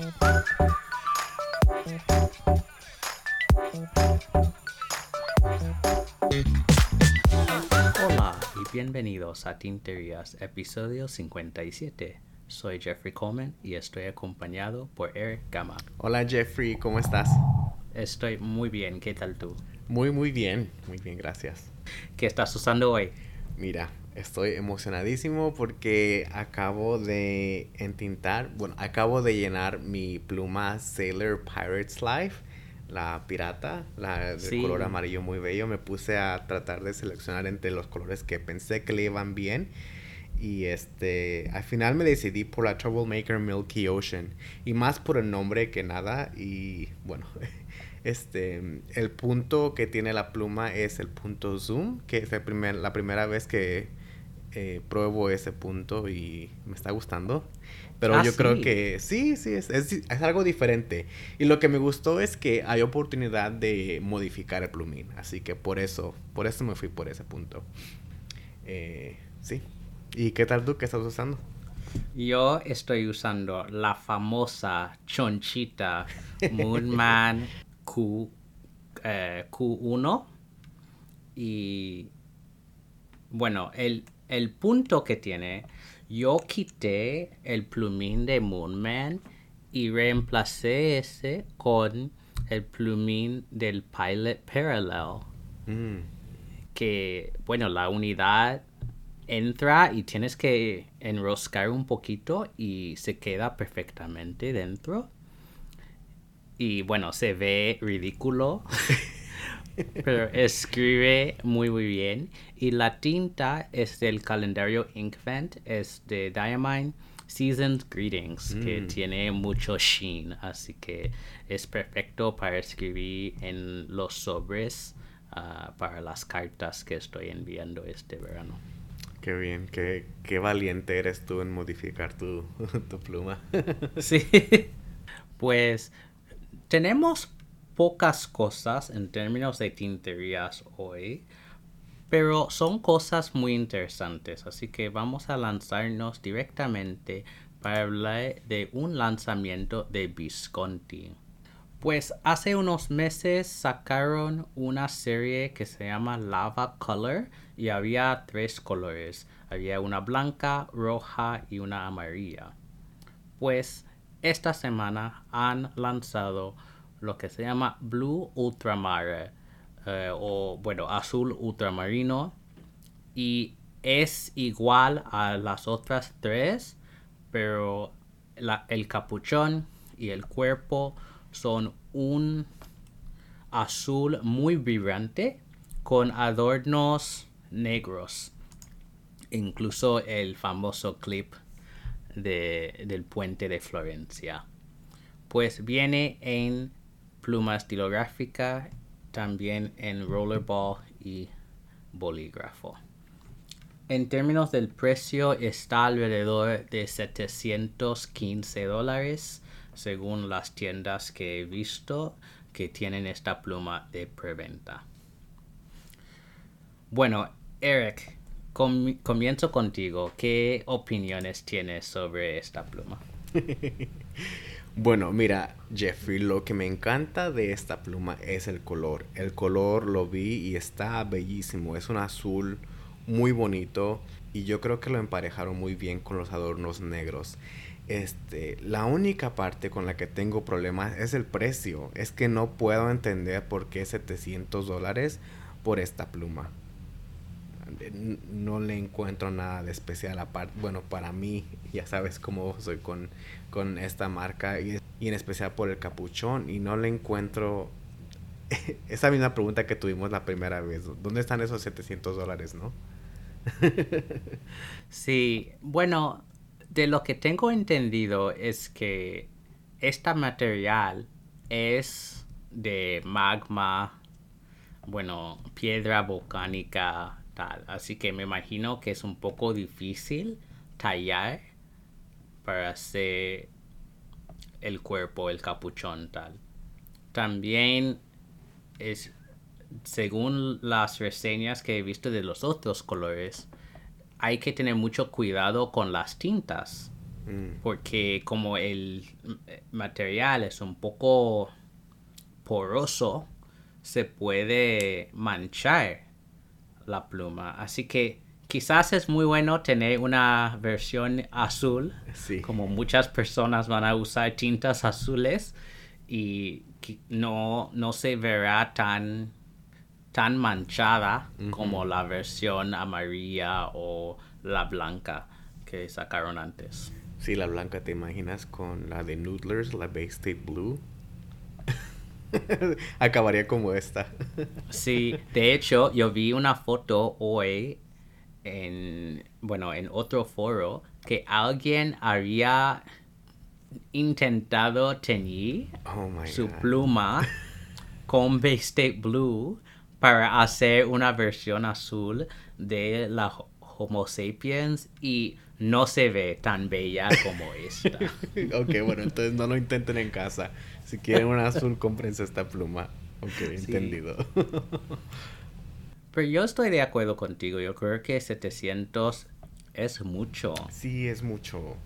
Hola y bienvenidos a Tinterías, episodio 57. Soy Jeffrey Coleman y estoy acompañado por Eric Gama. Hola Jeffrey, ¿cómo estás? Estoy muy bien, ¿qué tal tú? Muy, muy bien, muy bien, gracias. ¿Qué estás usando hoy? Mira, estoy emocionadísimo porque acabo de entintar, bueno, acabo de llenar mi pluma Sailor Pirates Life, la pirata, la de Sí. color amarillo muy bello. Me puse a tratar de seleccionar entre los colores que pensé que le iban bien. Y este, al final me decidí por la Troublemaker Milky Ocean. Y más por el nombre que nada. Y bueno, este, el punto que tiene la pluma es el punto zoom, que es el primer, la primera vez que eh, pruebo ese punto y me está gustando. Pero Ah, yo creo que sí, sí, es, es, es algo diferente. Y lo que me gustó es que hay oportunidad de modificar el plumín. Así que por eso, por eso me fui por ese punto. Eh, sí. ¿Y qué tal tú? ¿Qué estás usando? Yo estoy usando la famosa chonchita Moonman Q, eh, Q1 y bueno, el, el punto que tiene, yo quité el plumín de Moonman y reemplacé ese con el plumín del Pilot Parallel. Mm, que, bueno, la unidad entra y tienes que enroscar un poquito y se queda perfectamente dentro. Y bueno, se ve ridículo, pero escribe muy muy bien. Y la tinta es del calendario Inkvent, es de Diamine Seasoned Greetings, que Mm. tiene mucho sheen, así que es perfecto para escribir en los sobres ah, para las cartas que estoy enviando este verano. qué bien, qué, qué valiente eres tú en modificar tu, tu pluma. Sí. Pues tenemos pocas cosas en términos de tinterías hoy, pero son cosas muy interesantes, así que vamos a lanzarnos directamente para hablar de un lanzamiento de Visconti. Pues hace unos meses sacaron una serie que se llama Lava Color y había tres colores. Había una blanca, roja y una amarilla. Pues esta semana han lanzado lo que se llama Blue Ultramare eh, o bueno azul ultramarino y es igual a las otras tres pero la- el capuchón y el cuerpo son un azul muy vibrante con adornos negros incluso el famoso clip de- del puente de Florencia. Pues viene en pluma estilográfica, también en rollerball y bolígrafo. En términos del precio está alrededor de 715 dólares según las tiendas que he visto que tienen esta pluma de preventa. Bueno, Eric, com- comienzo contigo. ¿Qué opiniones tienes sobre esta pluma? Bueno, mira, Jeffrey, lo que me encanta de esta pluma es el color. El color lo vi y está bellísimo. Es un azul muy bonito y yo creo que lo emparejaron muy bien con los adornos negros. Este, la única parte con la que tengo problemas es el precio. Es que no puedo entender por qué 700 dólares por esta pluma. No le encuentro nada de especial aparte. Bueno, para mí, ya sabes cómo soy con, con esta marca y, y en especial por el capuchón. Y no le encuentro esa misma pregunta que tuvimos la primera vez. ¿Dónde están esos 700 dólares, no? Sí, bueno, de lo que tengo entendido es que este material es de magma, bueno, piedra volcánica, tal. Así que me imagino que es un poco difícil tallar para hacer el cuerpo, el capuchón, tal. También es, según las reseñas que he visto de los otros colores, hay que tener mucho cuidado con las tintas. Mm. porque como el material es un poco poroso, se puede manchar la pluma. Así que quizás es muy bueno tener una versión azul, Sí. como muchas personas van a usar tintas azules y no, no se verá tan, tan manchada como la versión amarilla o la blanca que sacaron antes. Sí, la blanca, ¿te imaginas con la de Noodlers, la Bay State Blue? Acabaría como esta. Sí, de hecho, yo vi una foto hoy en, bueno, en otro foro que alguien había intentado teñir Oh su god. pluma con Bay State Blue para hacer una versión azul de la Ho- Homo sapiens y no se ve tan bella como esta. ok, bueno, entonces no lo intenten en casa. Si quieren un azul, cómprense esta pluma. Ok, entendido. Pero yo estoy de acuerdo contigo, yo creo que 700 es mucho. sí, es mucho.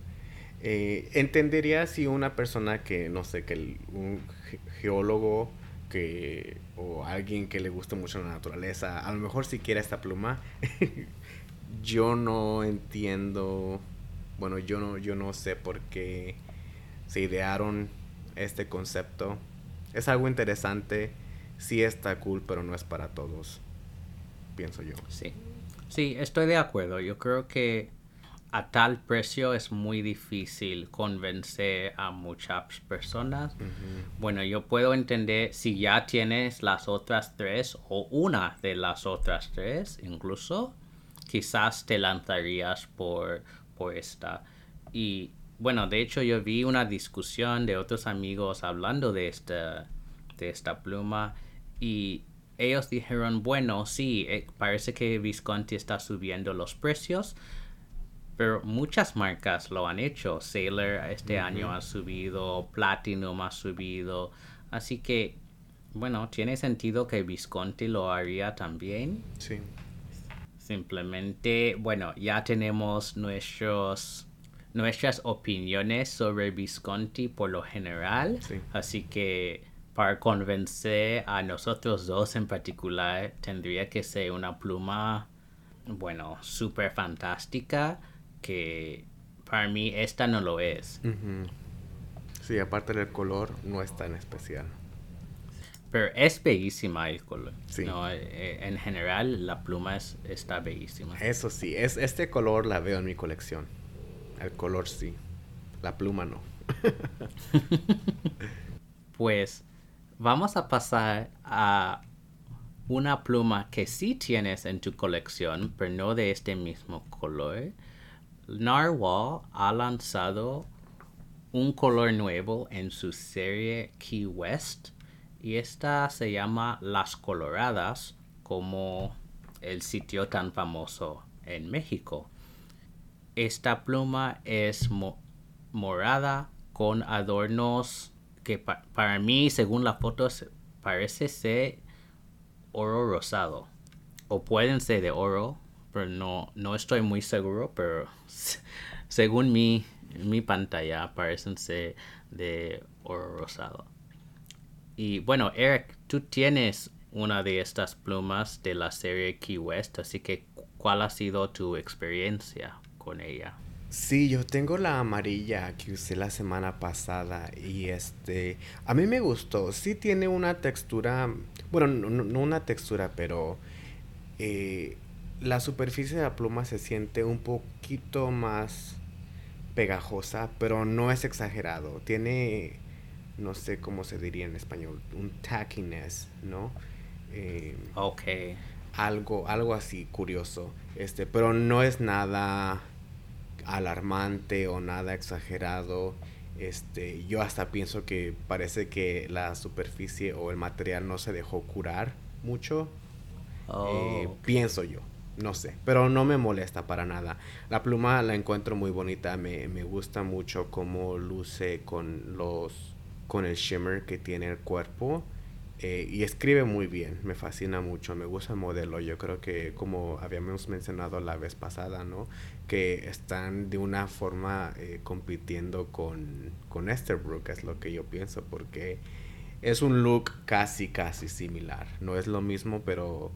Eh, entendería si una persona que, no sé, que el- un ge- geólogo que, o alguien que le guste mucho la naturaleza, a lo mejor si quiere esta pluma, yo no entiendo, bueno, yo no, yo no sé por qué se idearon este concepto. Es algo interesante, sí está cool, pero no es para todos, pienso yo. Sí. Sí, estoy de acuerdo. Yo creo que a tal precio es muy difícil convencer a muchas personas. Bueno, yo puedo entender si ya tienes las otras tres o una de las otras tres incluso, quizás te lanzarías por, por esta. Y bueno, de hecho yo vi una discusión de otros amigos hablando de esta, de esta pluma y ellos dijeron, bueno, sí, eh, parece que Visconti está subiendo los precios, pero muchas marcas lo han hecho. Sailor este año ha subido, Platinum ha subido. Así que, bueno, tiene sentido que Visconti lo haría también. Sí. Simplemente, bueno, ya tenemos nuestros, nuestras opiniones sobre Visconti por lo general. Sí. Así que para convencer a nosotros dos en particular, tendría que ser una pluma, bueno, súper fantástica, que para mí esta no lo es. Ujú. Sí, aparte del color, no es tan especial. Pero es bellísima el color. Sí. No, eh, en general, la pluma es, está bellísima. Eso sí, es, este color la veo en mi colección. El color sí. La pluma no. Pues vamos a pasar a una pluma que sí tienes en tu colección, pero no de este mismo color. Narwhal ha lanzado un color nuevo en su serie Key West y esta se llama Las Coloradas como el sitio tan famoso en México. Esta pluma es mo- morada con adornos que pa- para mí, según la foto, se- parece ser oro rosado. O pueden ser de oro, pero no, no estoy muy seguro, pero según mi, mi pantalla parecen ser de oro rosado. Y bueno, Eric, tú tienes una de estas plumas de la serie Key West, así que ¿cuál ha sido tu experiencia con ella? Sí, yo tengo la amarilla que usé la semana pasada y este, a mí me gustó. Sí tiene una textura, bueno, no, una textura, pero eh, la superficie de la pluma se siente un poquito más pegajosa, pero no es exagerado. Tiene, no sé cómo se diría en español, un tackiness, ¿no? Eh, Ok. algo, algo así curioso. Este, pero no es nada alarmante o nada exagerado. Este, yo hasta pienso que parece que la superficie o el material no se dejó curar mucho. Eh, Oh, pienso yo, no sé, pero no me molesta para nada. La pluma la encuentro muy bonita, me, me gusta mucho cómo luce con los con el shimmer que tiene el cuerpo. Eh, y escribe muy bien, me fascina mucho, me gusta el modelo. Yo creo que, como habíamos mencionado la vez pasada, ¿no? Que están de una forma eh, compitiendo con, con Esterbrook, es lo que yo pienso, porque es un look casi, casi similar. No es lo mismo, pero,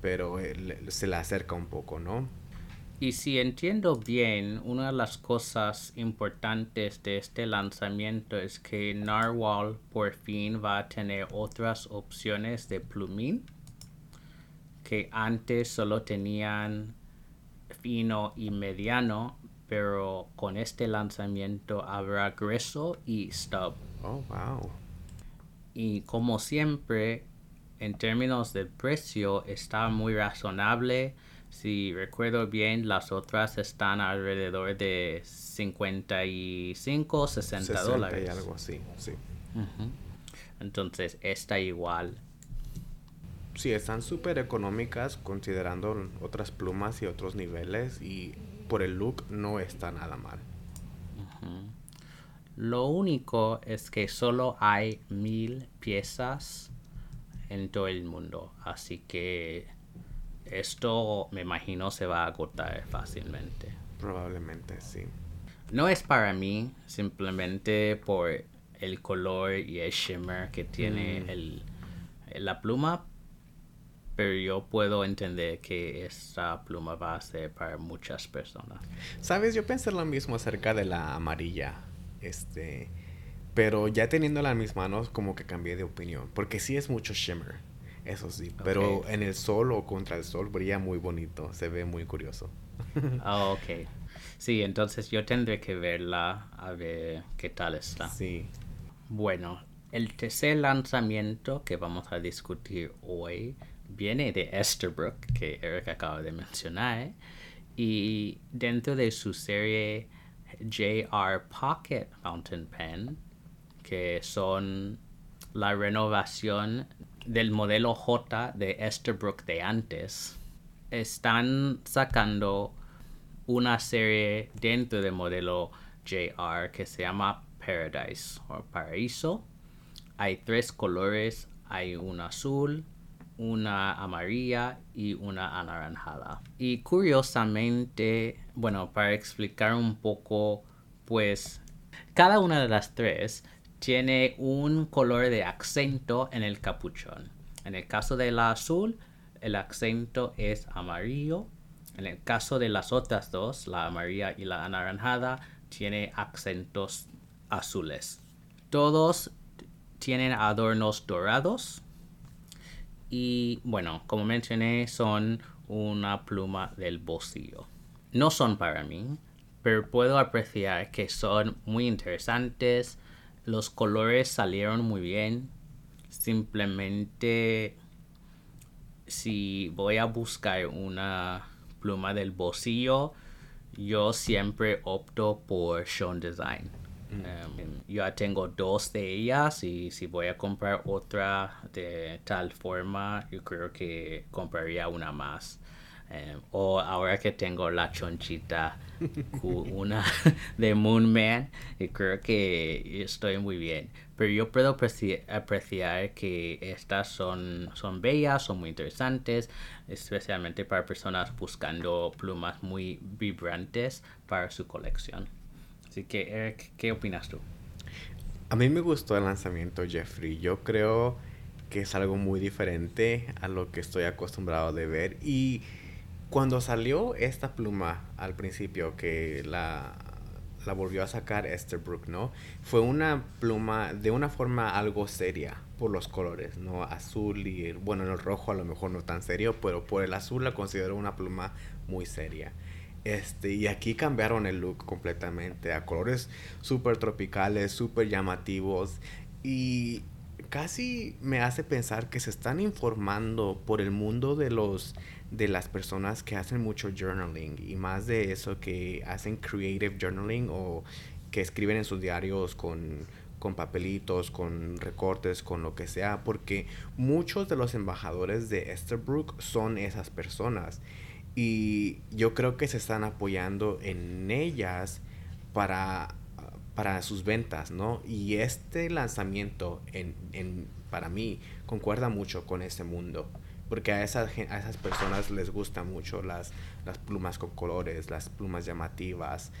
pero eh, se le acerca un poco, ¿no? Y si entiendo bien, una de las cosas importantes de este lanzamiento es que Narwhal por fin va a tener otras opciones de plumín que antes solo tenían fino y mediano, pero con este lanzamiento habrá grueso y stub. Oh, wow. Y como siempre, en términos de precio, está muy razonable si recuerdo bien, las otras están alrededor de 55, 60, 60 dólares. Y algo así, sí. Entonces, está igual. Sí, están súper económicas considerando otras plumas y otros niveles y por el look no está nada mal. Lo único es que solo hay mil piezas en todo el mundo, así que esto me imagino se va a agotar fácilmente. Probablemente sí. No es para mí, simplemente por el color y el shimmer que tiene mm. el, la pluma, pero yo puedo entender que esta pluma va a ser para muchas personas. Sabes, yo pensé lo mismo acerca de la amarilla, este, pero ya teniéndola en mis manos como que cambié de opinión, porque sí es mucho shimmer. Eso sí, pero en el sol o contra el sol brilla muy bonito, se ve muy curioso. Ah, ok. Sí, entonces yo tendré que verla a ver qué tal está. Sí. Bueno, el tercer lanzamiento que vamos a discutir hoy viene de Esterbrook, que Eric acaba de mencionar, y dentro de su serie JR Pocket Fountain Pen, que son la renovación del modelo J de Esterbrook de antes, están sacando una serie dentro del modelo JR que se llama Paradise o Paraíso. Hay tres colores, hay un azul, una amarilla y una anaranjada. Y curiosamente, bueno, para explicar un poco, pues cada una de las tres tiene un color de acento en el capuchón. En el caso de la azul, el acento es amarillo. En el caso de las otras dos, la amarilla y la anaranjada, tiene acentos azules. Todos tienen adornos dorados. Y bueno, como mencioné, son una pluma del bolsillo. No son para mí, pero puedo apreciar que son muy interesantes los colores salieron muy bien. Simplemente si voy a buscar una pluma del bolsillo, yo siempre opto por Sean Design. Em, yo ya tengo dos de ellas y si voy a comprar otra de tal forma, yo creo que compraría una más. Em, o ahora que tengo la chonchita, una de Moon Man, y creo que estoy muy bien. Pero yo puedo apreciar, que estas son, son bellas, son muy interesantes, especialmente para personas buscando plumas muy vibrantes para su colección. Así que, Eric, ¿qué opinas tú? A mí me gustó el lanzamiento, Jeffrey. Yo creo que es algo muy diferente a lo que estoy acostumbrado de ver y cuando salió esta pluma al principio, que la, la volvió a sacar Esterbrook, ¿no? Fue una pluma de una forma algo seria por los colores, ¿no? Azul y, bueno, en el rojo a lo mejor no tan serio, pero por el azul la considero una pluma muy seria. Este, y aquí cambiaron el look completamente a colores súper tropicales, súper llamativos y casi me hace pensar que se están informando por el mundo de los de las personas que hacen mucho journaling y más de eso que hacen creative journaling o que escriben en sus diarios con, con papelitos, con recortes, con lo que sea, porque muchos de los embajadores de Esterbrook son esas personas y yo creo que se están apoyando en ellas para para sus ventas, ¿no? Y este lanzamiento, en, en, para mí, concuerda mucho con ese mundo. Porque a esas, a esas personas les gustan mucho las, las plumas con colores, las plumas llamativas,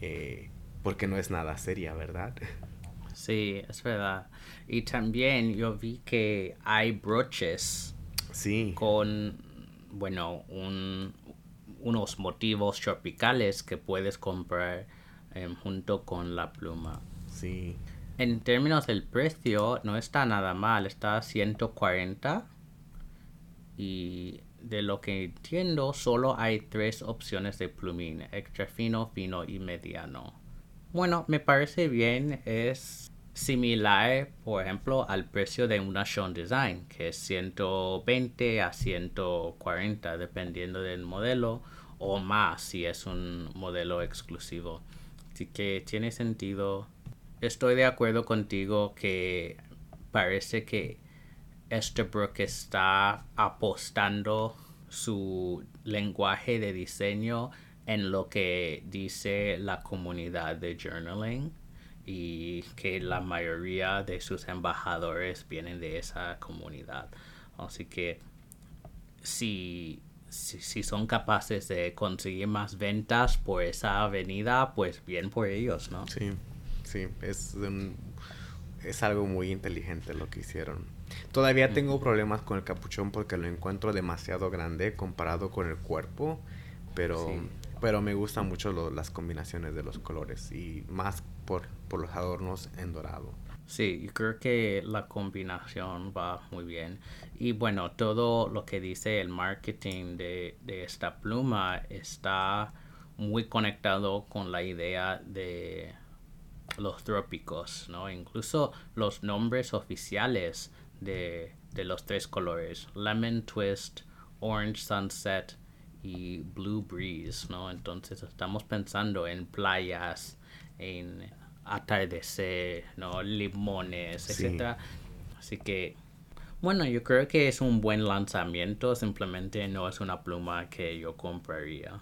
eh, porque no es nada seria, ¿verdad? Sí, es verdad. Y también yo vi que hay broches sí. con, bueno, un, unos motivos tropicales que puedes comprar em, junto con la pluma. Sí. En términos del precio, no está nada mal, está a 140. Y de lo que entiendo, solo hay tres opciones de plumín: extra fino, fino y mediano. Bueno, me parece bien, es similar, por ejemplo, al precio de una Sean Design, que es 120 a 140, dependiendo del modelo, o más si es un modelo exclusivo. Así que tiene sentido. Estoy de acuerdo contigo que parece que Estabrook está apostando su lenguaje de diseño en lo que dice la comunidad de journaling y que la mayoría de sus embajadores vienen de esa comunidad. Así que si, si, son capaces de conseguir más ventas por esa avenida, pues bien por ellos, ¿no? Sí, sí, es, es algo muy inteligente lo que hicieron. Todavía tengo problemas con el capuchón porque lo encuentro demasiado grande comparado con el cuerpo, pero, pero me gustan mucho las combinaciones de los colores y más por, por los adornos en dorado. Sí, yo creo que la combinación va muy bien. Y bueno, todo lo que dice el marketing de, de esta pluma está muy conectado con la idea de los trópicos, ¿no? Incluso los nombres oficiales de, de los tres colores, Lemon Twist, Orange Sunset y Blue Breeze, ¿no? Entonces estamos pensando en playas, en atardecer, ¿no? Limones, etc. Así que, bueno, yo creo que es un buen lanzamiento, simplemente no es una pluma que yo compraría.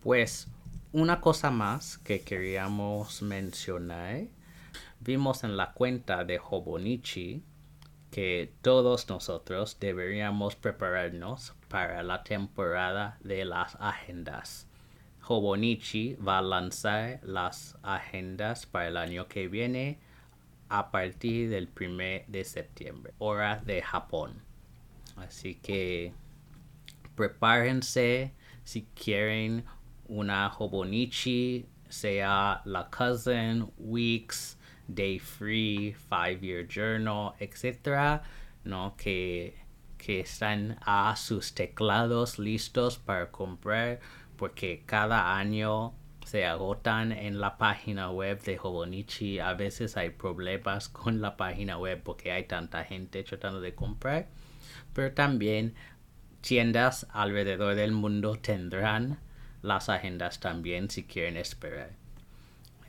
Pues, una cosa más que queríamos mencionar, vimos en la cuenta de Hobonichi que todos nosotros deberíamos prepararnos para la temporada de las agendas. Hobonichi va a lanzar las agendas para el año que viene a partir del 1 de septiembre, hora de Japón. Así que prepárense si quieren una Hobonichi, sea la Cousin, Weeks, Day Free, Five Year Journal, etc. ¿no? Que, que están a sus teclados listos para comprar porque cada año se agotan en la página web de Hobonichi. A veces hay problemas con la página web porque hay tanta gente tratando de comprar. Pero también tiendas alrededor del mundo tendrán las agendas también si quieren esperar.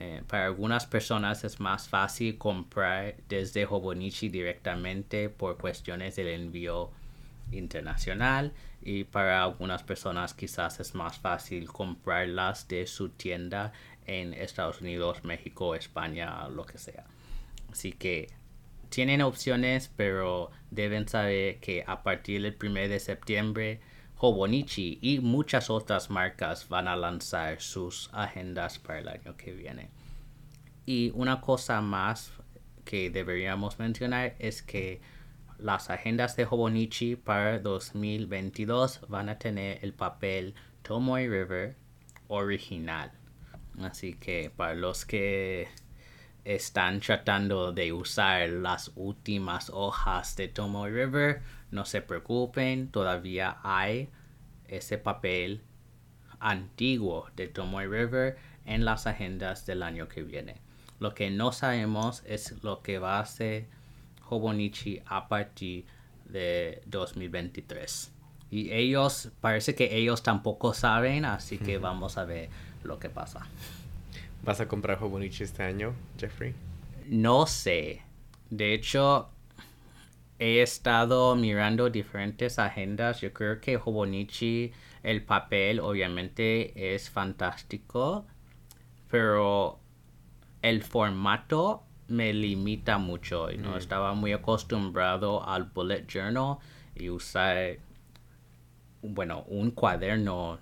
Eh, para algunas personas es más fácil comprar desde Hobonichi directamente por cuestiones del envío internacional y para algunas personas quizás es más fácil comprarlas de su tienda en Estados Unidos, México, España, lo que sea. Así que tienen opciones, pero deben saber que a partir del 1 de septiembre, Hobonichi y muchas otras marcas van a lanzar sus agendas para el año que viene. Y una cosa más que deberíamos mencionar es que las agendas de Hobonichi para 2022 van a tener el papel Tomoe River original. Así que para los que están tratando de usar las últimas hojas de Tomoe River, no se preocupen, todavía hay ese papel antiguo de Tomoe River en las agendas del año que viene. Lo que no sabemos es lo que va a ser Hobonichi a partir de 2023. Y ellos, parece que ellos tampoco saben, así que vamos a ver lo que pasa. ¿Vas a comprar Hobonichi este año, Jeffrey? No sé. De hecho, he estado mirando diferentes agendas. Yo creo que Hobonichi, el papel obviamente es fantástico, pero el formato me limita mucho. ¿no? Estaba muy acostumbrado al bullet journal y usar, bueno, un cuaderno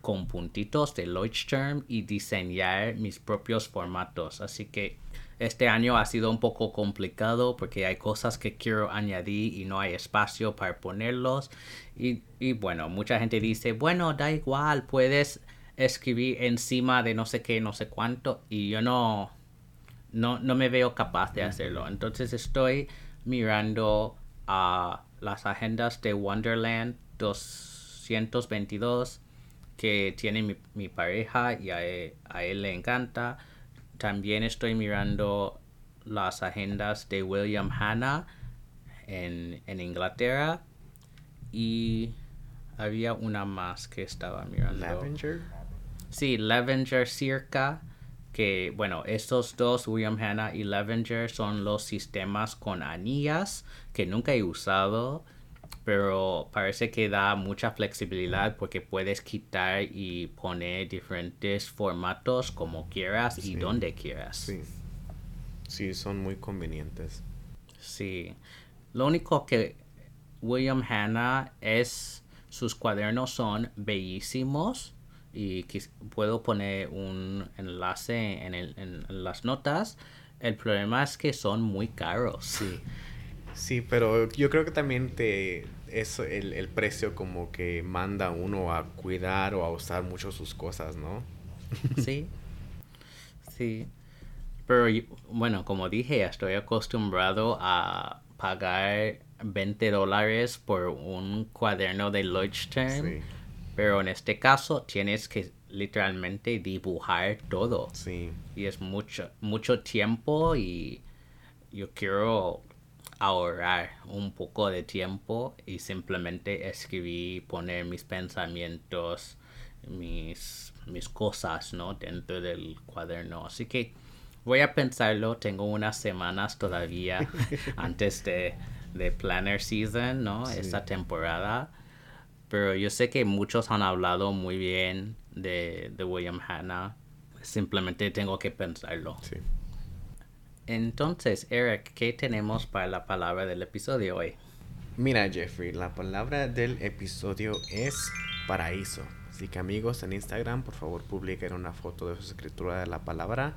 con puntitos de Leuchtturm y diseñar mis propios formatos. Así que este año ha sido un poco complicado porque hay cosas que quiero añadir y no hay espacio para ponerlos. Y, y bueno, mucha gente dice, bueno, da igual, puedes escribir encima de no sé qué, no sé cuánto. Y yo no, no, no me veo capaz de hacerlo. Entonces estoy mirando a las agendas de Wonderland 222 que tiene mi, mi pareja y a él, le encanta. También estoy mirando las agendas de William Hanna en, en Inglaterra y había una más que estaba mirando. Levenger. Sí, Levenger Circa que, bueno, estos dos, William Hanna y Levenger, son los sistemas con anillas que nunca he usado, pero parece que da mucha flexibilidad porque puedes quitar y poner diferentes formatos como quieras y donde quieras. Sí. Sí, son muy convenientes. Sí. Lo único que William Hanna es, sus cuadernos son bellísimos y puedo poner un enlace en, el, en, las notas. El problema es que son muy caros. Sí. Sí, pero yo creo que también te eso el, el precio como que manda a uno a cuidar o a usar mucho sus cosas, ¿no? Sí. Sí. Pero bueno, como dije, estoy acostumbrado a pagar 20 dólares por un cuaderno de Leuchtturm. Sí. Pero en este caso tienes que literalmente dibujar todo. Sí. Y es mucho, mucho tiempo y yo quiero ahorrar un poco de tiempo y simplemente escribir, poner mis pensamientos, mis, mis cosas, ¿no? Dentro del cuaderno. Así que voy a pensarlo. Tengo unas semanas todavía antes de, de Planner Season, ¿no? Esta temporada. Pero yo sé que muchos han hablado muy bien de, William Hanna. Simplemente tengo que pensarlo. Sí. Entonces, Eric, ¿qué tenemos para la palabra del episodio hoy? Mira, Jeffrey, la palabra del episodio es paraíso. Así que amigos en Instagram, por favor publiquen una foto de su escritura de la palabra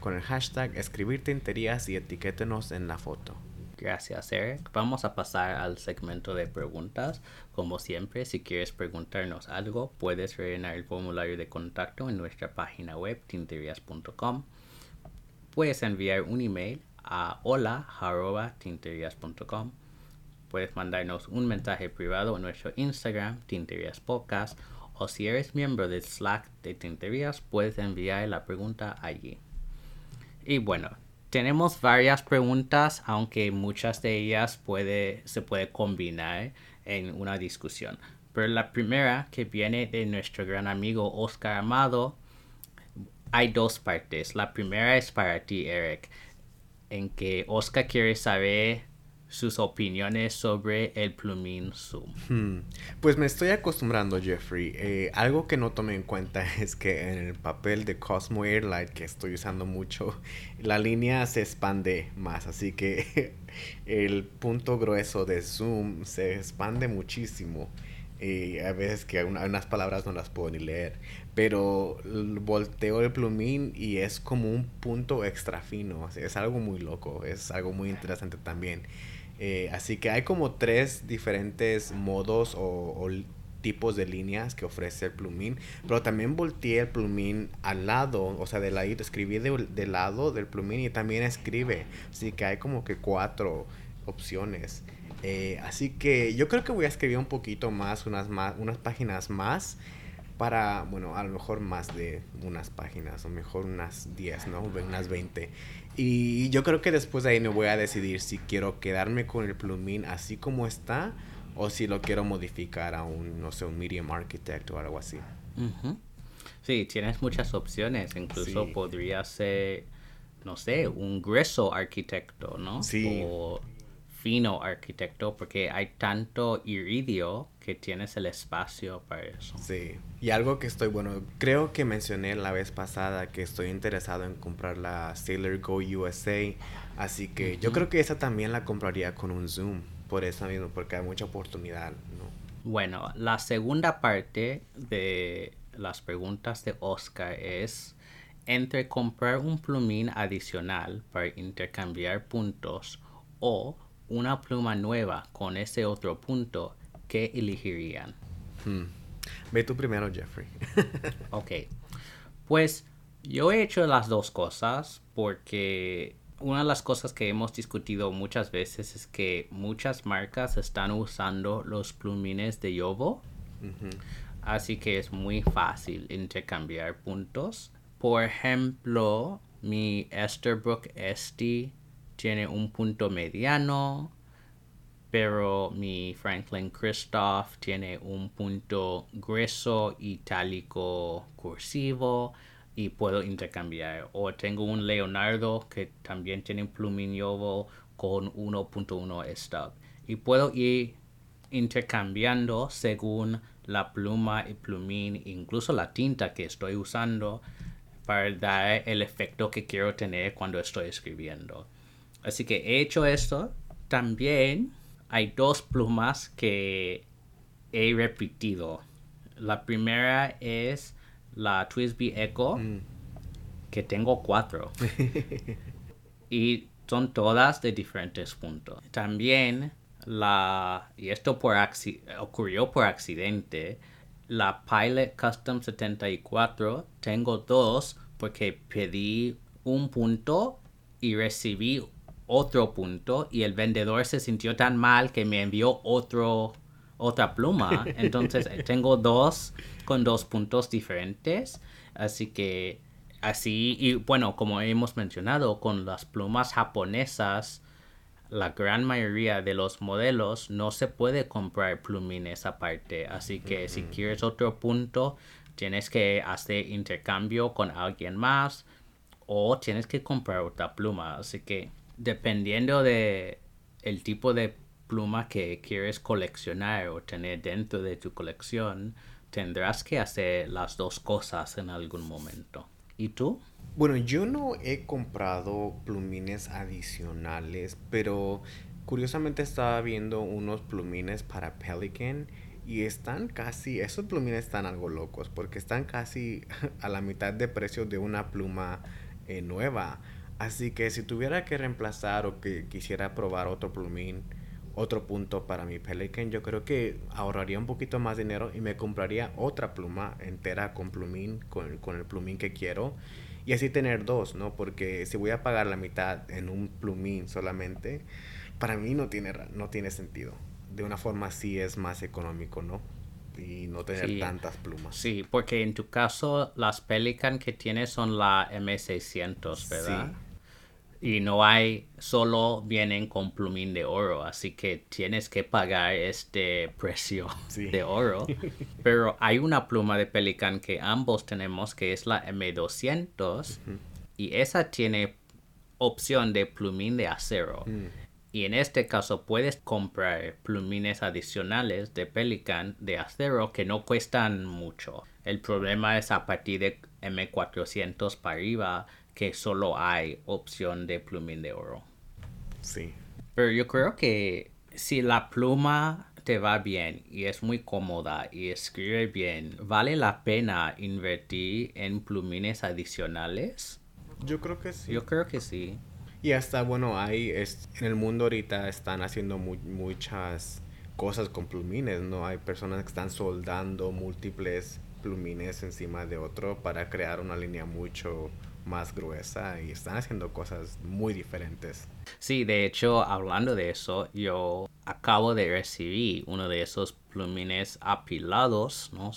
con el hashtag escribir tinterías y etiquétenos en la foto. Gracias, Eric. Vamos a pasar al segmento de preguntas. Como siempre, si quieres preguntarnos algo, puedes rellenar el formulario de contacto en nuestra página web tinterias.com. Puedes enviar un email a hola.tinterias.com. Puedes mandarnos un mensaje privado en nuestro Instagram, Tinterias Podcast, o si eres miembro del Slack de Tinterías, puedes enviar la pregunta allí. Y bueno, tenemos varias preguntas, aunque muchas de ellas se puede combinar en una discusión. Pero la primera, que viene de nuestro gran amigo Oscar Amado, hay dos partes. La primera es para ti, Eric, en que Oscar quiere saber sus opiniones sobre el plumín Zoom. Hmm. Pues me estoy acostumbrando, Jeffrey. Eh, algo que no tomé en cuenta es que en el papel de Cosmo Airlight que estoy usando mucho, la línea se expande más, así que el punto grueso de Zoom se expande muchísimo. Y a veces que unas palabras no las puedo ni leer. Pero volteo el plumín y es como un punto extra fino. Es algo muy loco. Es algo muy interesante también. Eh, así que hay como tres diferentes modos o, tipos de líneas que ofrece el plumín. Pero también volteé el plumín al lado, o sea, de ladito. Escribí de, lado del plumín y también escribe. Así que hay como que cuatro opciones. Eh, así que yo creo que voy a escribir un poquito más, unas, más, unas páginas más para, bueno, a lo mejor más de unas páginas, o mejor unas 10, ¿no? Unas 20. Y yo creo que después de ahí me voy a decidir si quiero quedarme con el plumín así como está o si lo quiero modificar a un, no sé, un medium architect o algo así. Sí, tienes muchas opciones. Incluso podría ser, no sé, un grueso arquitecto, ¿no? Sí. O fino arquitecto porque hay tanto iridio que tienes el espacio para eso. Sí. Y algo que estoy, bueno, creo que mencioné la vez pasada que estoy interesado en comprar la Sailor Go USA. Así que yo creo que esa también la compraría con un Zoom. Por eso mismo, porque hay mucha oportunidad, ¿no? Bueno, la segunda parte de las preguntas de Oscar es entre comprar un plumín adicional para intercambiar puntos o una pluma nueva con ese otro punto, ¿qué elegirían? Hmm. Ve tú primero, Jeffrey. ok. Pues yo he hecho las dos cosas porque una de las cosas que hemos discutido muchas veces es que muchas marcas están usando los plumines de Yovo. Así que es muy fácil intercambiar puntos. Por ejemplo, mi Esterbrook Esti tiene un punto mediano, pero mi Franklin Christoph tiene un punto grueso, itálico, cursivo y puedo intercambiar. O tengo un Leonardo que también tiene un plumín Yovo con 1.1 stub. Y puedo ir intercambiando según la pluma y plumín, incluso la tinta que estoy usando para dar el efecto que quiero tener cuando estoy escribiendo. Así que he hecho esto. También hay dos plumas que he repetido. La primera es la Twisby Echo, mm. que tengo cuatro. y son todas de diferentes puntos. También la, y esto por ocurrió por accidente, la Pilot Custom 74, tengo dos porque pedí un punto y recibí otro punto y el vendedor se sintió tan mal que me envió otro otra pluma. Entonces tengo dos con dos puntos diferentes. Así que así, y bueno, como hemos mencionado, con las plumas japonesas, la gran mayoría de los modelos no se puede comprar plumines aparte. Así que si quieres otro punto, tienes que hacer intercambio con alguien más o tienes que comprar otra pluma. Así que dependiendo de el tipo de pluma que quieres coleccionar o tener dentro de tu colección, tendrás que hacer las dos cosas en algún momento. ¿Y tú? Bueno, yo no he comprado plumines adicionales, pero curiosamente estaba viendo unos plumines para Pelican y están casi, esos plumines están algo locos porque están casi a la mitad de precio de una pluma eh, nueva. Así que si tuviera que reemplazar o que quisiera probar otro plumín, otro punto para mi Pelican, yo creo que ahorraría un poquito más dinero y me compraría otra pluma entera con plumín, con, con el plumín que quiero y así tener dos, ¿no? Porque si voy a pagar la mitad en un plumín solamente, para mí no tiene, no tiene sentido. De una forma sí es más económico, ¿no? Y no tener tantas plumas. Sí, porque en tu caso las Pelican que tienes son la M600, ¿verdad? Sí y no hay, solo vienen con plumín de oro, así que tienes que pagar este precio de oro. Pero hay una pluma de Pelican que ambos tenemos que es la M200 y esa tiene opción de plumín de acero. Mm. Y en este caso puedes comprar plumines adicionales de Pelican de acero que no cuestan mucho. El problema es a partir de M400 para arriba que solo hay opción de plumín de oro. Sí. Pero yo creo que si la pluma te va bien y es muy cómoda y escribe bien, ¿vale la pena invertir en plumines adicionales? Yo creo que sí. Yo creo que sí. Y hasta, bueno, hay, es, en el mundo ahorita están haciendo muchas cosas con plumines, ¿no? Hay personas que están soldando múltiples plumines encima de otro para crear una línea mucho más gruesa y están haciendo cosas muy diferentes. Sí, de hecho, hablando de eso, yo acabo de recibir uno de esos plumines apilados, ¿no?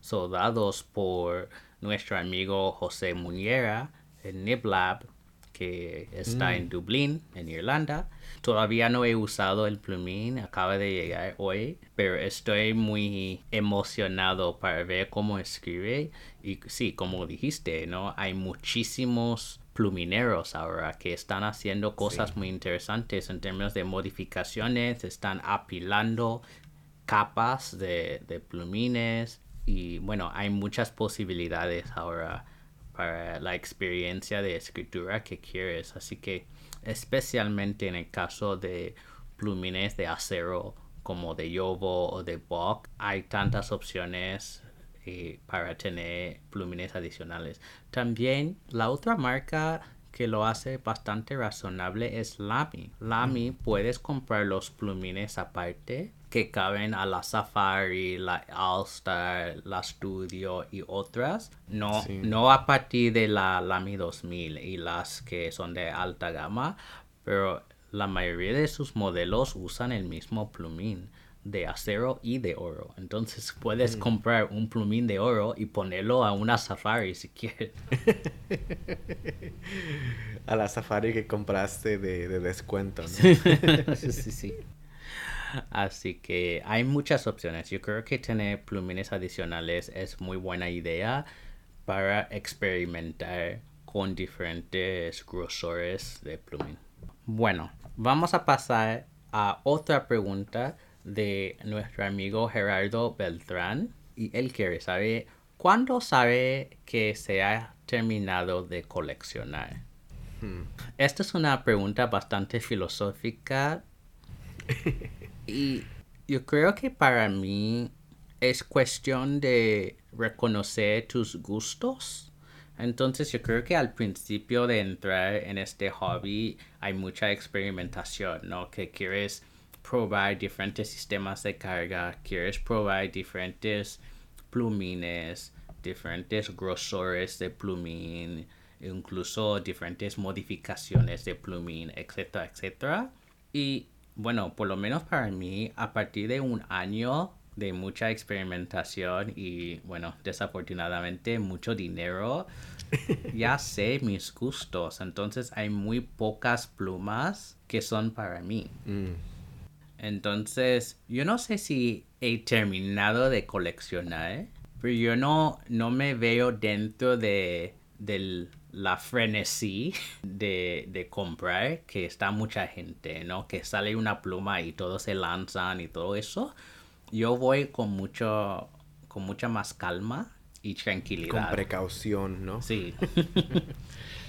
soldados por nuestro amigo José Muñera en Niblab, que está mm. en Dublín, en Irlanda. Todavía no he usado el plumín, acaba de llegar hoy, pero estoy muy emocionado para ver cómo escribe. Y sí, como dijiste, ¿no? Hay muchísimos plumineros ahora que están haciendo cosas muy interesantes en términos de modificaciones, están apilando capas de, de plumines y bueno, hay muchas posibilidades ahora para la experiencia de escritura que quieres, así que especialmente en el caso de plumines de acero como de Yovo o de Bock, hay tantas opciones eh, para tener plumines adicionales. También la otra marca que lo hace bastante razonable es Lamy. Lamy puedes comprar los plumines aparte que caben a la Safari, la All-Star, la Studio y otras. No, no a partir de la Lamy 2000 y las que son de alta gama, pero la mayoría de sus modelos usan el mismo plumín de acero y de oro. Entonces puedes mm. comprar un plumín de oro y ponerlo a una safari si quieres. a la safari que compraste de, descuento. sí, sí, sí. Así que hay muchas opciones. Yo creo que tener plumines adicionales es muy buena idea para experimentar con diferentes grosores de plumín. Bueno, vamos a pasar a otra pregunta de nuestro amigo Gerardo Beltrán y él quiere saber cuándo sabe que se ha terminado de coleccionar. Hmm. Esta es una pregunta bastante filosófica y yo creo que para mí es cuestión de reconocer tus gustos. Entonces yo creo que al principio de entrar en este hobby hay mucha experimentación, ¿no? Que quieres probar diferentes sistemas de carga, quieres probar diferentes plumines, diferentes grosores de plumín, incluso diferentes modificaciones de plumín, etcétera, etcétera. Y bueno, por lo menos para mí, a partir de un año de mucha experimentación y bueno, desafortunadamente mucho dinero, ya sé mis gustos. Entonces hay muy pocas plumas que son para mí. Mm. Entonces, yo no sé si he terminado de coleccionar, pero yo no, no me veo dentro de, la frenesí de, de, comprar, que está mucha gente, ¿no? Que sale una pluma y todos se lanzan y todo eso. Yo voy con mucho, con mucha más calma y tranquilidad. Con precaución, ¿no? Sí.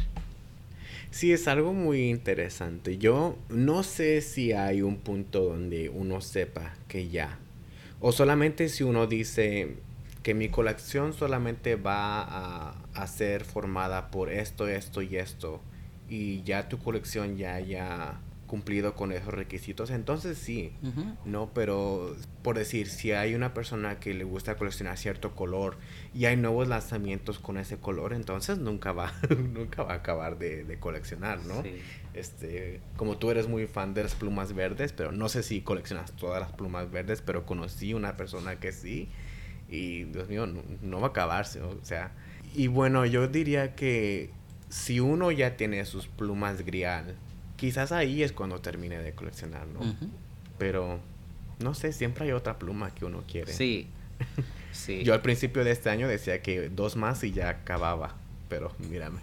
Sí, es algo muy interesante. Yo no sé si hay un punto donde uno sepa que ya. O solamente si uno dice que mi colección solamente va a, a ser formada por esto, esto y esto. Y ya tu colección ya ya cumplido con esos requisitos, entonces sí, ¿no? Pero por decir, si hay una persona que le gusta coleccionar cierto color y hay nuevos lanzamientos con ese color, entonces nunca va, nunca va a acabar de, coleccionar, ¿no? Este, como tú eres muy fan de las plumas verdes, pero no sé si coleccionas todas las plumas verdes, pero conocí una persona que sí y Dios mío, no, no va a acabarse, o sea, y bueno, yo diría que si uno ya tiene sus plumas grial, quizás ahí es cuando termine de coleccionar, ¿no? Pero no sé, siempre hay otra pluma que uno quiere. Sí. Sí. Yo al principio de este año decía que dos más y ya acababa, pero mírame.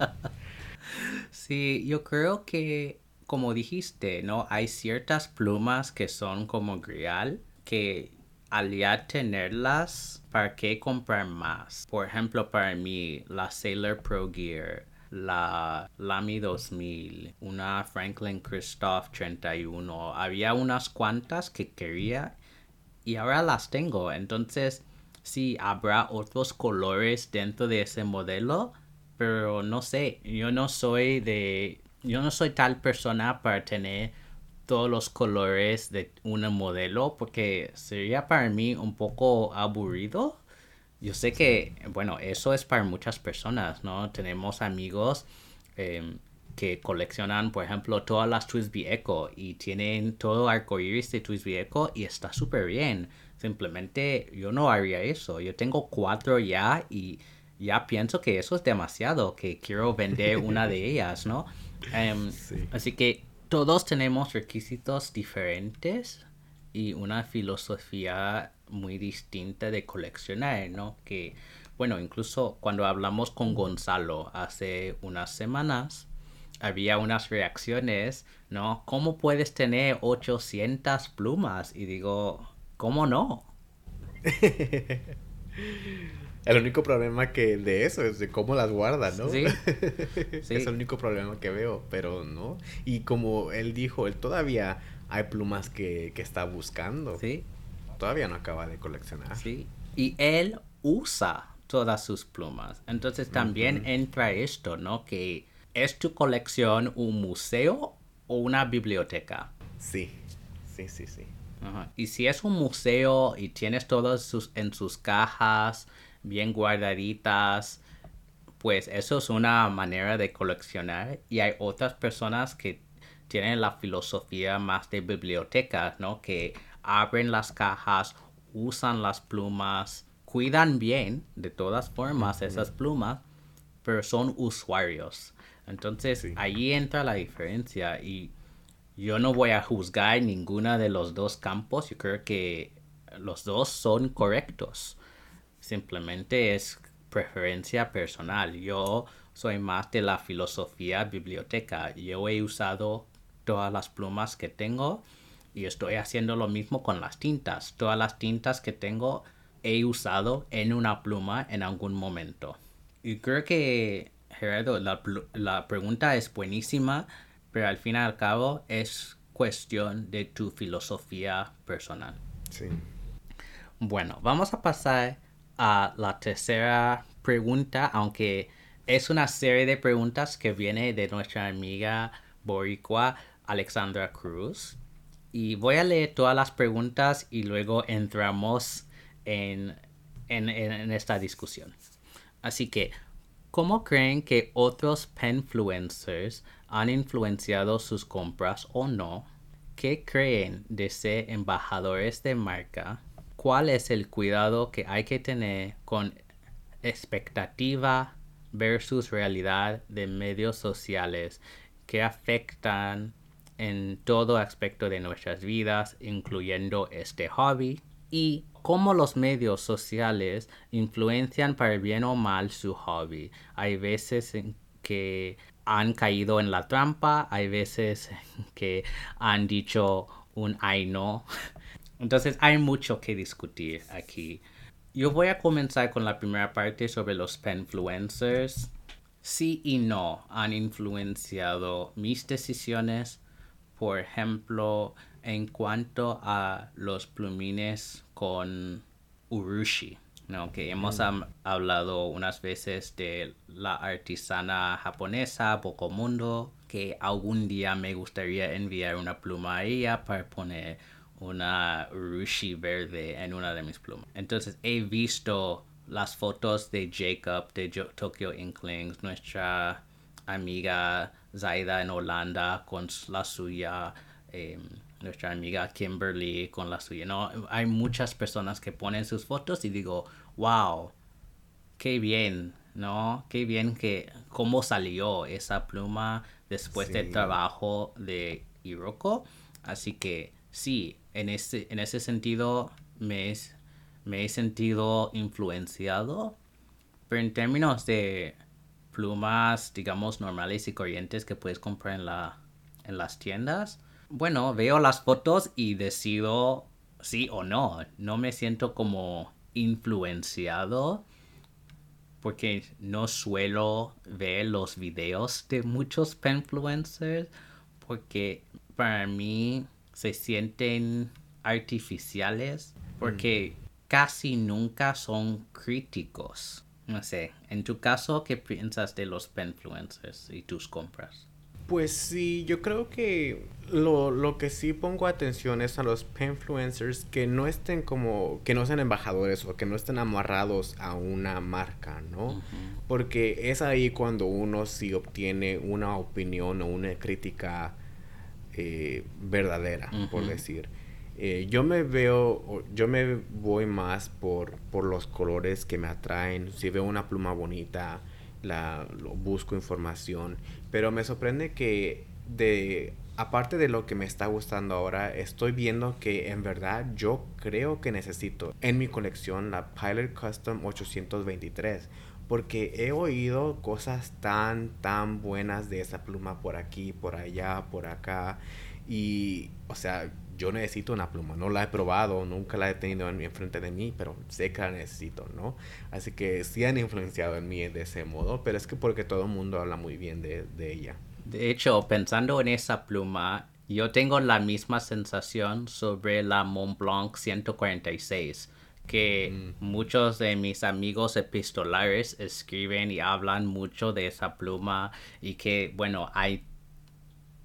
sí, yo creo que como dijiste, ¿no? Hay ciertas plumas que son como grial que al ya tenerlas, ¿para qué comprar más? Por ejemplo, para mí, la Sailor Pro Gear la Lamy 2000, una Franklin Christoph 31. Había unas cuantas que quería y ahora las tengo. Entonces, sí, habrá otros colores dentro de ese modelo, pero no sé, yo no soy de... Yo no soy tal persona para tener todos los colores de un modelo porque sería para mí un poco aburrido yo sé que, bueno, eso es para muchas personas, ¿no? Tenemos amigos em, que coleccionan, por ejemplo, todas las Twisby Echo y tienen todo arcoíris de Twisby Echo y está súper bien. Simplemente yo no haría eso. Yo tengo cuatro ya y ya pienso que eso es demasiado, que quiero vender una de ellas, ¿no? Em, así que todos tenemos requisitos diferentes y una filosofía muy distinta de coleccionar, ¿no? Que bueno, incluso cuando hablamos con Gonzalo hace unas semanas, había unas reacciones, ¿no? ¿Cómo puedes tener 800 plumas? Y digo, ¿cómo no? El único problema que de eso es de cómo las guarda, ¿no? Sí. sí. Es el único problema que veo, pero no. Y como él dijo, él todavía hay plumas que, que está buscando. Sí. Todavía no acaba de coleccionar. Sí. Y él usa todas sus plumas. Entonces también entra esto, ¿no? Que es tu colección un museo o una biblioteca. Sí, sí, sí, sí. Y si es un museo y tienes todos sus, en sus cajas bien guardaditas, pues eso es una manera de coleccionar. Y hay otras personas que tienen la filosofía más de biblioteca, ¿no? Que abren las cajas, usan las plumas, cuidan bien de todas formas esas plumas, pero son usuarios. Entonces ahí entra la diferencia y yo no voy a juzgar ninguna de los dos campos, yo creo que los dos son correctos. Simplemente es preferencia personal. Yo soy más de la filosofía biblioteca. Yo he usado todas las plumas que tengo y estoy haciendo lo mismo con las tintas. Todas las tintas que tengo he usado en una pluma en algún momento. Y creo que, Gerardo, la, pregunta es buenísima, pero al fin y al cabo es cuestión de tu filosofía personal. Sí. Bueno, vamos a pasar a la tercera pregunta, aunque es una serie de preguntas que viene de nuestra amiga boricua Alexandra Cruz. Y voy a leer todas las preguntas y luego entramos en, esta discusión. Así que, ¿cómo creen que otros penfluencers han influenciado sus compras o no? ¿Qué creen de ser embajadores de marca? ¿Cuál es el cuidado que hay que tener con expectativa versus realidad de medios sociales que afectan en todo aspecto de nuestras vidas, incluyendo este hobby? Y cómo los medios sociales influencian para bien o mal su hobby. Hay veces que han caído en la trampa, hay veces que han dicho un ay no. Entonces hay mucho que discutir aquí. Yo voy a comenzar con la primera parte sobre los penfluencers. Sí y no han influenciado mis decisiones. Por ejemplo, en cuanto a los plumines con urushi, ¿no? que hemos hablado unas veces de la artesana japonesa Bokomundo, que algún día me gustaría enviar una pluma a ella para poner una urushi verde en una de mis plumas. Entonces he visto las fotos de Jacob de Tokyo Inklings, nuestra amiga Zaida en Holanda con la suya. Em, nuestra amiga Kimberly con la suya. No, hay muchas personas que ponen sus fotos y digo, wow, qué bien, ¿no? Qué bien que cómo salió esa pluma después del trabajo de Hiroko. Así que sí, en ese, en ese sentido me, me he sentido influenciado. Pero en términos de plumas, digamos, normales y corrientes que puedes comprar en, la, en las tiendas, bueno, veo las fotos y decido sí o no. No me siento como influenciado porque no suelo ver los videos de muchos penfluencers porque para mí se sienten artificiales porque mm. casi nunca son críticos. No sé, en tu caso, ¿qué piensas de los penfluencers y tus compras? Pues sí, yo creo que lo, lo, que sí pongo atención es a los influencers que no estén como, que no sean embajadores o que no estén amarrados a una marca, ¿no? Porque es ahí cuando uno sí obtiene una opinión o una crítica eh, verdadera, por decir. Eh, yo me veo, yo me voy más por, por los colores que me atraen. Si veo una pluma bonita, la, busco información, pero me sorprende que de aparte de lo que me está gustando ahora, estoy viendo que en verdad yo creo que necesito en mi colección la Pilot Custom 823 porque he oído cosas tan, tan buenas de esa pluma por aquí, por allá, por acá. Y, o sea, yo necesito una pluma. No la he probado, nunca la he tenido en, frente de mí, pero sé que la necesito, ¿no? Así que sí han influenciado en mí de ese modo, pero es que porque todo el mundo habla muy bien de, de ella. De hecho, pensando en esa pluma, yo tengo la misma sensación sobre la Montblanc 146 que mm. muchos de mis amigos epistolares escriben y hablan mucho de esa pluma y que bueno hay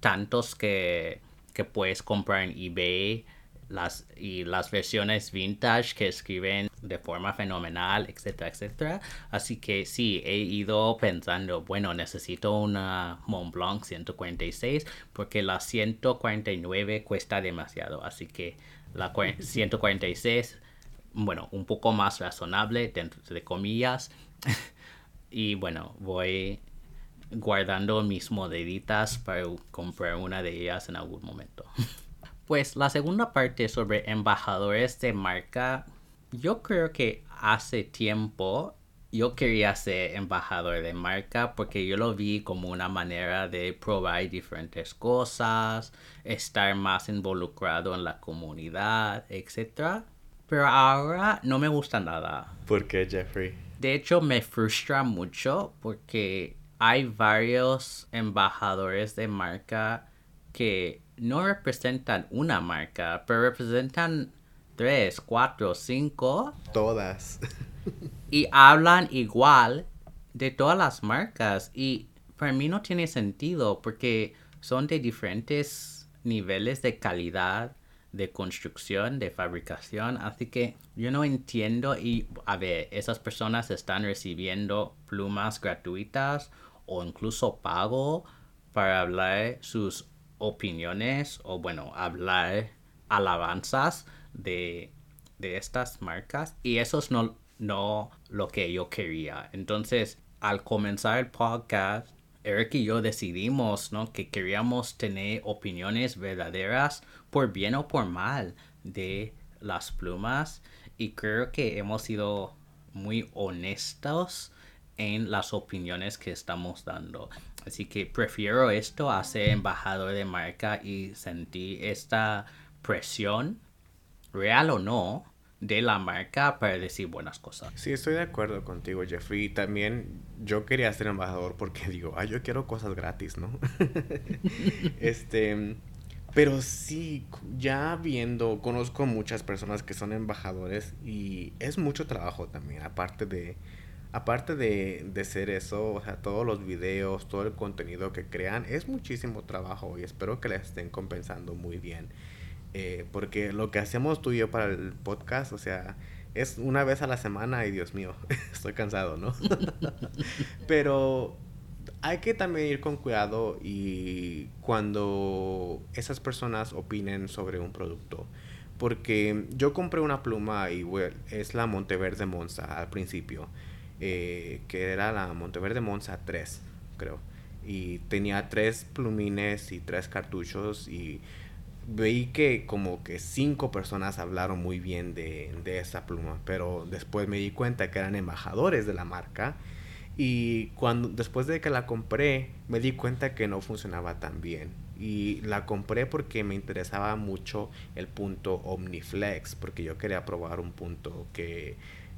tantos que, que puedes comprar en eBay las, y las versiones vintage que escriben de forma fenomenal, etcétera, etcétera. Así que sí, he ido pensando, bueno, necesito una Montblanc 146 porque la 149 cuesta demasiado. Así que la 146 bueno, un poco más razonable, dentro de comillas. y bueno, voy guardando mis modelitas para comprar una de ellas en algún momento. pues la segunda parte sobre embajadores de marca, yo creo que hace tiempo yo quería ser embajador de marca porque yo lo vi como una manera de probar diferentes cosas, estar más involucrado en la comunidad, etc. Pero ahora no me gusta nada. ¿Por qué, Jeffrey? De hecho, me frustra mucho porque hay varios embajadores de marca que no representan una marca, pero representan tres, cuatro, cinco. Todas. y hablan igual de todas las marcas. Y para mí no tiene sentido porque son de diferentes niveles de calidad de construcción, de fabricación. Así que yo no entiendo y a ver, esas personas están recibiendo plumas gratuitas o incluso pago para hablar sus opiniones o bueno, hablar alabanzas de, de estas marcas y eso es no, no lo que yo quería. Entonces, al comenzar el podcast, Eric y yo decidimos, ¿no? Que queríamos tener opiniones verdaderas por bien o por mal de las plumas y creo que hemos sido muy honestos en las opiniones que estamos dando. Así que prefiero esto a ser embajador de marca y sentir esta presión, real o no, de la marca para decir buenas cosas. Sí, estoy de acuerdo contigo, Jeffrey. También yo quería ser embajador porque digo, ay, yo quiero cosas gratis, ¿no? este, pero sí, ya viendo, conozco muchas personas que son embajadores y es mucho trabajo también, aparte de, aparte de, de ser eso, o sea, todos los videos, todo el contenido que crean, es muchísimo trabajo y espero que les estén compensando muy bien. Eh, porque lo que hacemos tú y yo para el podcast, o sea, es una vez a la semana y Dios mío, estoy cansado, ¿no? Pero hay que también ir con cuidado y cuando esas personas opinen sobre un producto. Porque yo compré una pluma y es la Monteverde Monza al principio, eh, que era la Monteverde Monza 3, creo. Y tenía tres plumines y tres cartuchos y veí que como que cinco personas hablaron muy bien de, de esa pluma, pero después me di cuenta que eran embajadores de la marca y cuando después de que la compré me di cuenta que no funcionaba tan bien y la compré porque me interesaba mucho el punto Omniflex porque yo quería probar un punto que,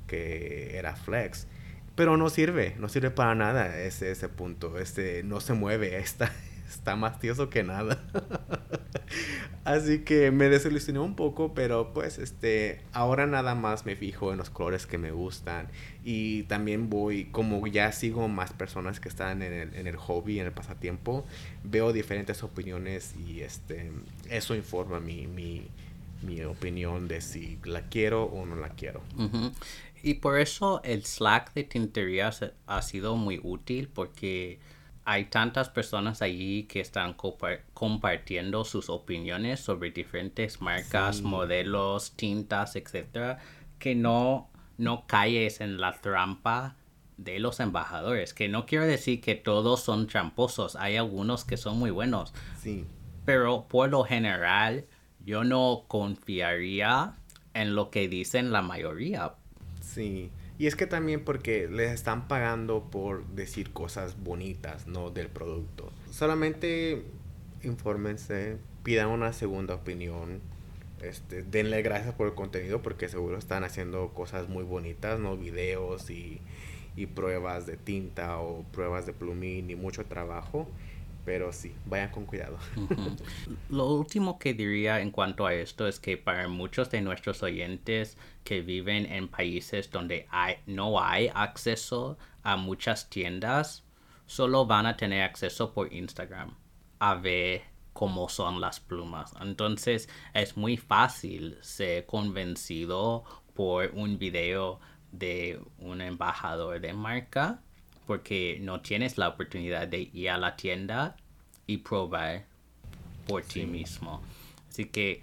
que era flex pero no sirve, no sirve para nada ese, ese punto, este no se mueve, está, está más tieso que nada. Así que me desilusionó un poco, pero pues este, ahora nada más me fijo en los colores que me gustan y también voy, como ya sigo más personas que están en el, en el hobby, en el pasatiempo, veo diferentes opiniones y este, eso informa mi, mi, mi opinión de si la quiero o no la quiero. Y por eso el Slack de tinterías ha sido muy útil porque hay tantas personas allí que están compartiendo sus opiniones sobre diferentes marcas, modelos, tintas, etcétera, que no, no calles en la trampa de los embajadores. Que no quiero decir que todos son tramposos, hay algunos que son muy buenos. Sí. Pero por lo general, yo no confiaría en lo que dicen la mayoría. Sí, y es que también porque les están pagando por decir cosas bonitas, ¿no? Del producto. Solamente infórmense, pidan una segunda opinión. Este, denle gracias por el contenido porque seguro están haciendo cosas muy bonitas, ¿no? Videos y, y pruebas de tinta o pruebas de plumín y mucho trabajo. Pero sí, vayan con cuidado. Lo último que diría en cuanto a esto es que para muchos de nuestros oyentes que viven en países donde hay, no hay acceso a muchas tiendas, solo van a tener acceso por Instagram a ver cómo son las plumas. Entonces es muy fácil ser convencido por un video de un embajador de marca porque no tienes la oportunidad de ir a la tienda y probar por ti mismo. Así que,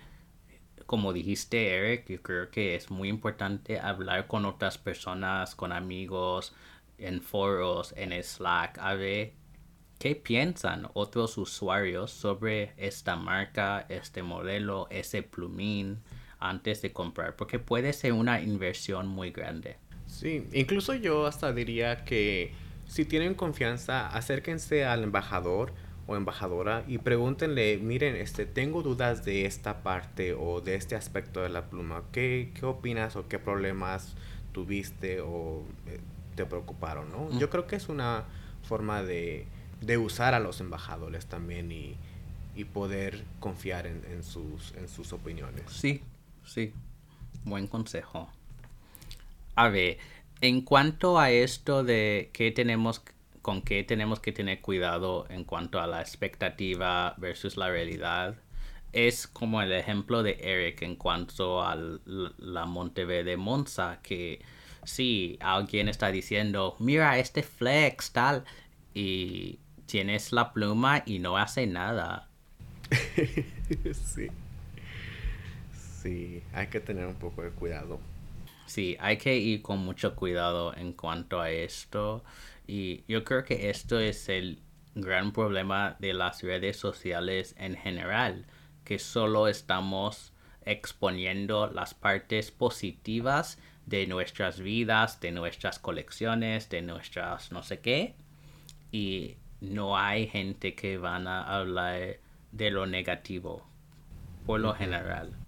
como dijiste, Eric, yo creo que es muy importante hablar con otras personas, con amigos, en foros, en Slack, a ver qué piensan otros usuarios sobre esta marca, este modelo, ese plumín antes de comprar, porque puede ser una inversión muy grande. Sí, incluso yo hasta diría que si tienen confianza, acérquense al embajador o embajadora y pregúntenle, miren, este, tengo dudas de esta parte o de este aspecto de la pluma. ¿Qué, qué opinas o qué problemas tuviste o eh, te preocuparon? ¿no? Yo creo que es una forma de, de usar a los embajadores también y, y poder confiar en, en, sus, en sus opiniones. Sí, sí. Buen consejo. A ver, en cuanto a esto de qué tenemos, con qué tenemos que tener cuidado en cuanto a la expectativa versus la realidad, es como el ejemplo de Eric en cuanto a la Monteverde Monza, que si alguien está diciendo, mira este flex tal, y tienes la pluma y no hace nada. sí. Sí, hay que tener un poco de cuidado. Sí, hay que ir con mucho cuidado en cuanto a esto. Y yo creo que esto es el gran problema de las redes sociales en general, que solo estamos exponiendo las partes positivas de nuestras vidas, de nuestras colecciones, de nuestras no sé qué. Y no hay gente que van a hablar de lo negativo, por lo general.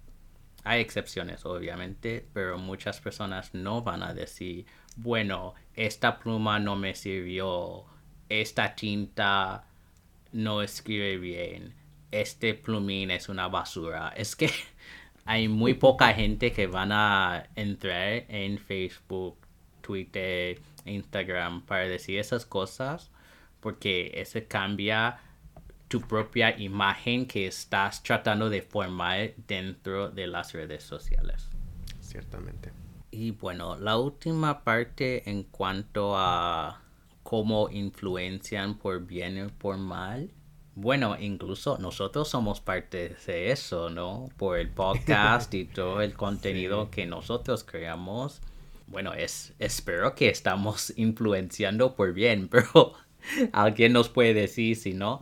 Hay excepciones, obviamente, pero muchas personas no van a decir, bueno, esta pluma no me sirvió, esta tinta no escribe bien, este plumín es una basura. Es que hay muy poca gente que van a entrar en Facebook, Twitter, Instagram para decir esas cosas, porque ese cambia tu propia imagen que estás tratando de formar dentro de las redes sociales. Ciertamente. Y bueno, la última parte en cuanto a cómo influencian por bien o por mal. Bueno, incluso nosotros somos parte de eso, ¿no? Por el podcast y todo el contenido que nosotros creamos. Bueno, es, espero que estamos influenciando por bien, pero alguien nos puede decir si no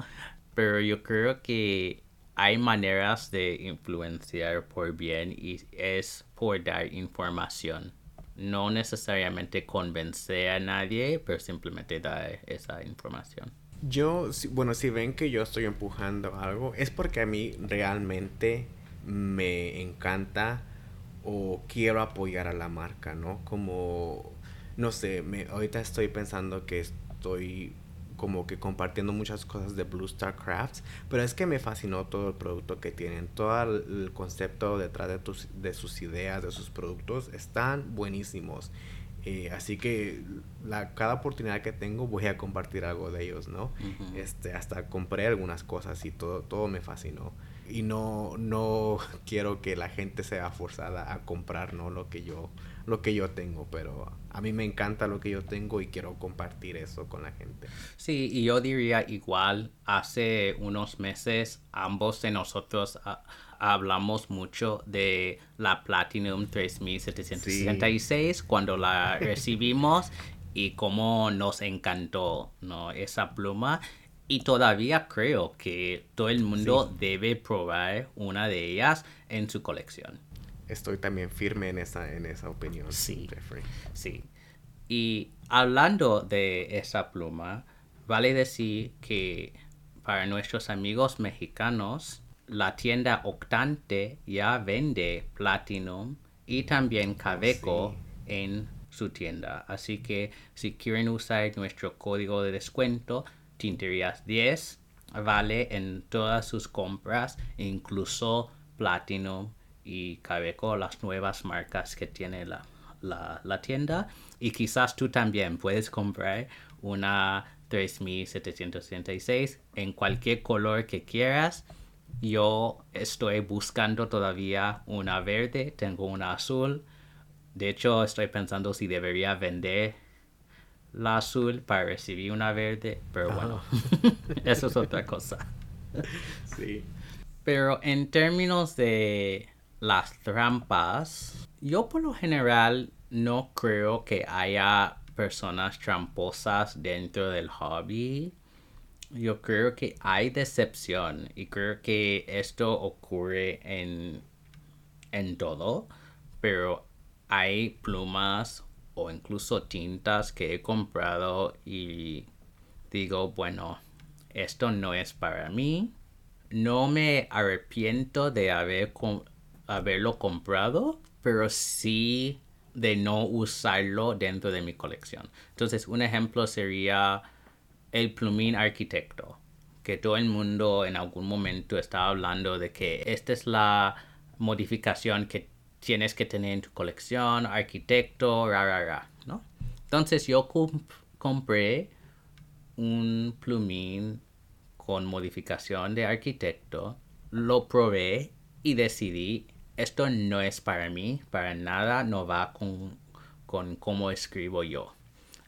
pero yo creo que hay maneras de influenciar por bien y es por dar información. No necesariamente convencer a nadie, pero simplemente dar esa información. Yo, bueno, si ven que yo estoy empujando algo, es porque a mí realmente me encanta o quiero apoyar a la marca, ¿no? Como, no sé, me, ahorita estoy pensando que estoy como que compartiendo muchas cosas de Blue Star Crafts, pero es que me fascinó todo el producto que tienen, todo el concepto detrás de, tus, de sus ideas, de sus productos, están buenísimos. Eh, así que la, cada oportunidad que tengo voy a compartir algo de ellos, ¿no? este, hasta compré algunas cosas y todo, todo me fascinó. Y no, no quiero que la gente sea forzada a comprar, ¿no? Lo que yo, lo que yo tengo, pero a mí me encanta lo que yo tengo y quiero compartir eso con la gente. Sí, y yo diría igual, hace unos meses ambos de nosotros ah, hablamos mucho de la Platinum 3766 cuando la recibimos y cómo nos encantó ¿no? esa pluma. Y todavía creo que todo el mundo debe probar una de ellas en su colección. Estoy también firme en esa, en esa opinión. Sí. Jeffrey. Sí. Y hablando de esa pluma, vale decir que para nuestros amigos mexicanos, la tienda Octante ya vende Platinum y también Caveco en su tienda. Así que si quieren usar nuestro código de descuento, Tinterías 10, vale en todas sus compras, incluso Platinum y Caveco, las nuevas marcas que tiene la, la, tienda. Y quizás tú también puedes comprar una 3766 en cualquier color que quieras. Yo estoy buscando todavía una verde, tengo una azul. De hecho, estoy pensando si debería vender la azul para recibir una verde, pero bueno, eso es otra cosa. Sí. Pero en términos de las trampas, yo por lo general no creo que haya personas tramposas dentro del hobby. Yo creo que hay decepción y creo que esto ocurre en, en todo, pero hay plumas o incluso tintas que he comprado y digo, bueno, esto no es para mí. No me arrepiento de haber haberlo comprado, pero sí de no usarlo dentro de mi colección. Entonces, un ejemplo sería el plumín arquitecto, que todo el mundo en algún momento estaba hablando de que esta es la modificación que tienes que tener en tu colección, arquitecto, ra, ra, ra, ¿no? Entonces yo compré un plumín con modificación de arquitecto, lo probé y decidí, esto no es para mí, para nada, no va con, con cómo escribo yo.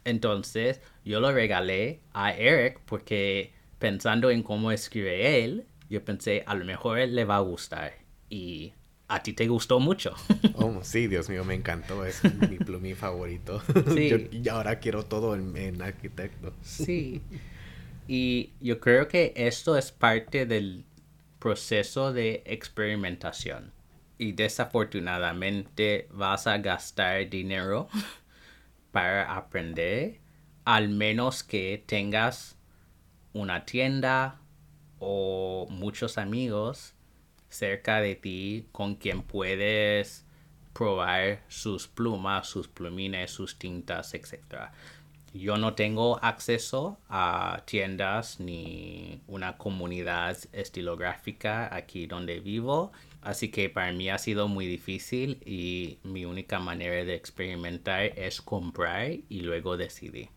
Entonces yo lo regalé a Eric porque pensando en cómo escribe él, yo pensé a lo mejor él le va a gustar. Y a ti te gustó mucho. Oh, sí, Dios mío, me encantó. Es mi plumín favorito. Sí. y ahora quiero todo en, en, arquitecto. Sí. Y yo creo que esto es parte del proceso de experimentación. Y desafortunadamente vas a gastar dinero para aprender, al menos que tengas una tienda o muchos amigos cerca de ti con quien puedes probar sus plumas, sus plumines, sus tintas, etc. Yo no tengo acceso a tiendas ni una comunidad estilográfica aquí donde vivo, así que para mí ha sido muy difícil y mi única manera de experimentar es comprar y luego decidir.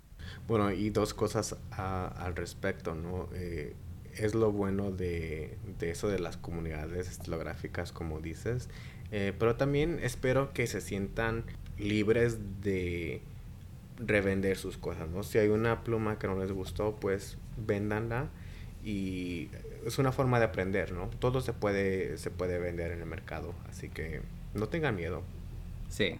Bueno, y dos cosas a, al respecto, ¿no? Eh, es lo bueno de, de, eso de las comunidades estilográficas, como dices. Eh, pero también espero que se sientan libres de revender sus cosas, ¿no? Si hay una pluma que no les gustó, pues véndanla y es una forma de aprender, ¿no? Todo se puede, se puede vender en el mercado, así que no tengan miedo. Sí,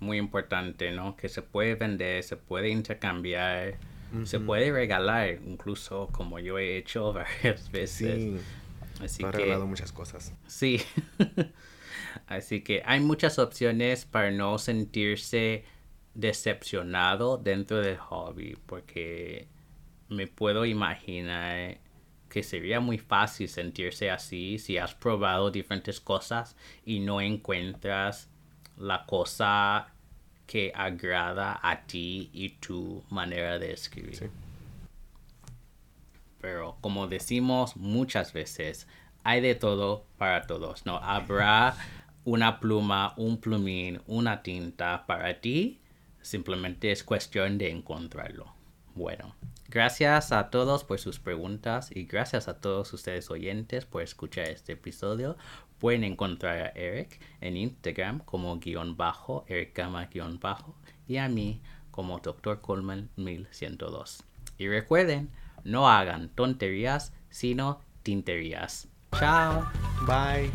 muy importante, ¿no? Que se puede vender, se puede intercambiar se puede regalar, incluso como yo he hecho varias veces. Sí, Así he regalado muchas cosas. Sí. Así que hay muchas opciones para no sentirse decepcionado dentro del hobby, porque me puedo imaginar que sería muy fácil sentirse así si has probado diferentes cosas y no encuentras la cosa que agrada a ti y tu manera de escribir. Pero como decimos muchas veces, hay de todo para todos, ¿no? Habrá una pluma, un plumín, una tinta para ti, simplemente es cuestión de encontrarlo. Bueno, gracias a todos por sus preguntas y gracias a todos ustedes oyentes por escuchar este episodio. Pueden encontrar a Eric en Instagram como guion bajo, Ericama guion bajo, y a mí como Dr. Coleman 1102. Y recuerden, no hagan tonterías, sino tinterías. Chao. Bye.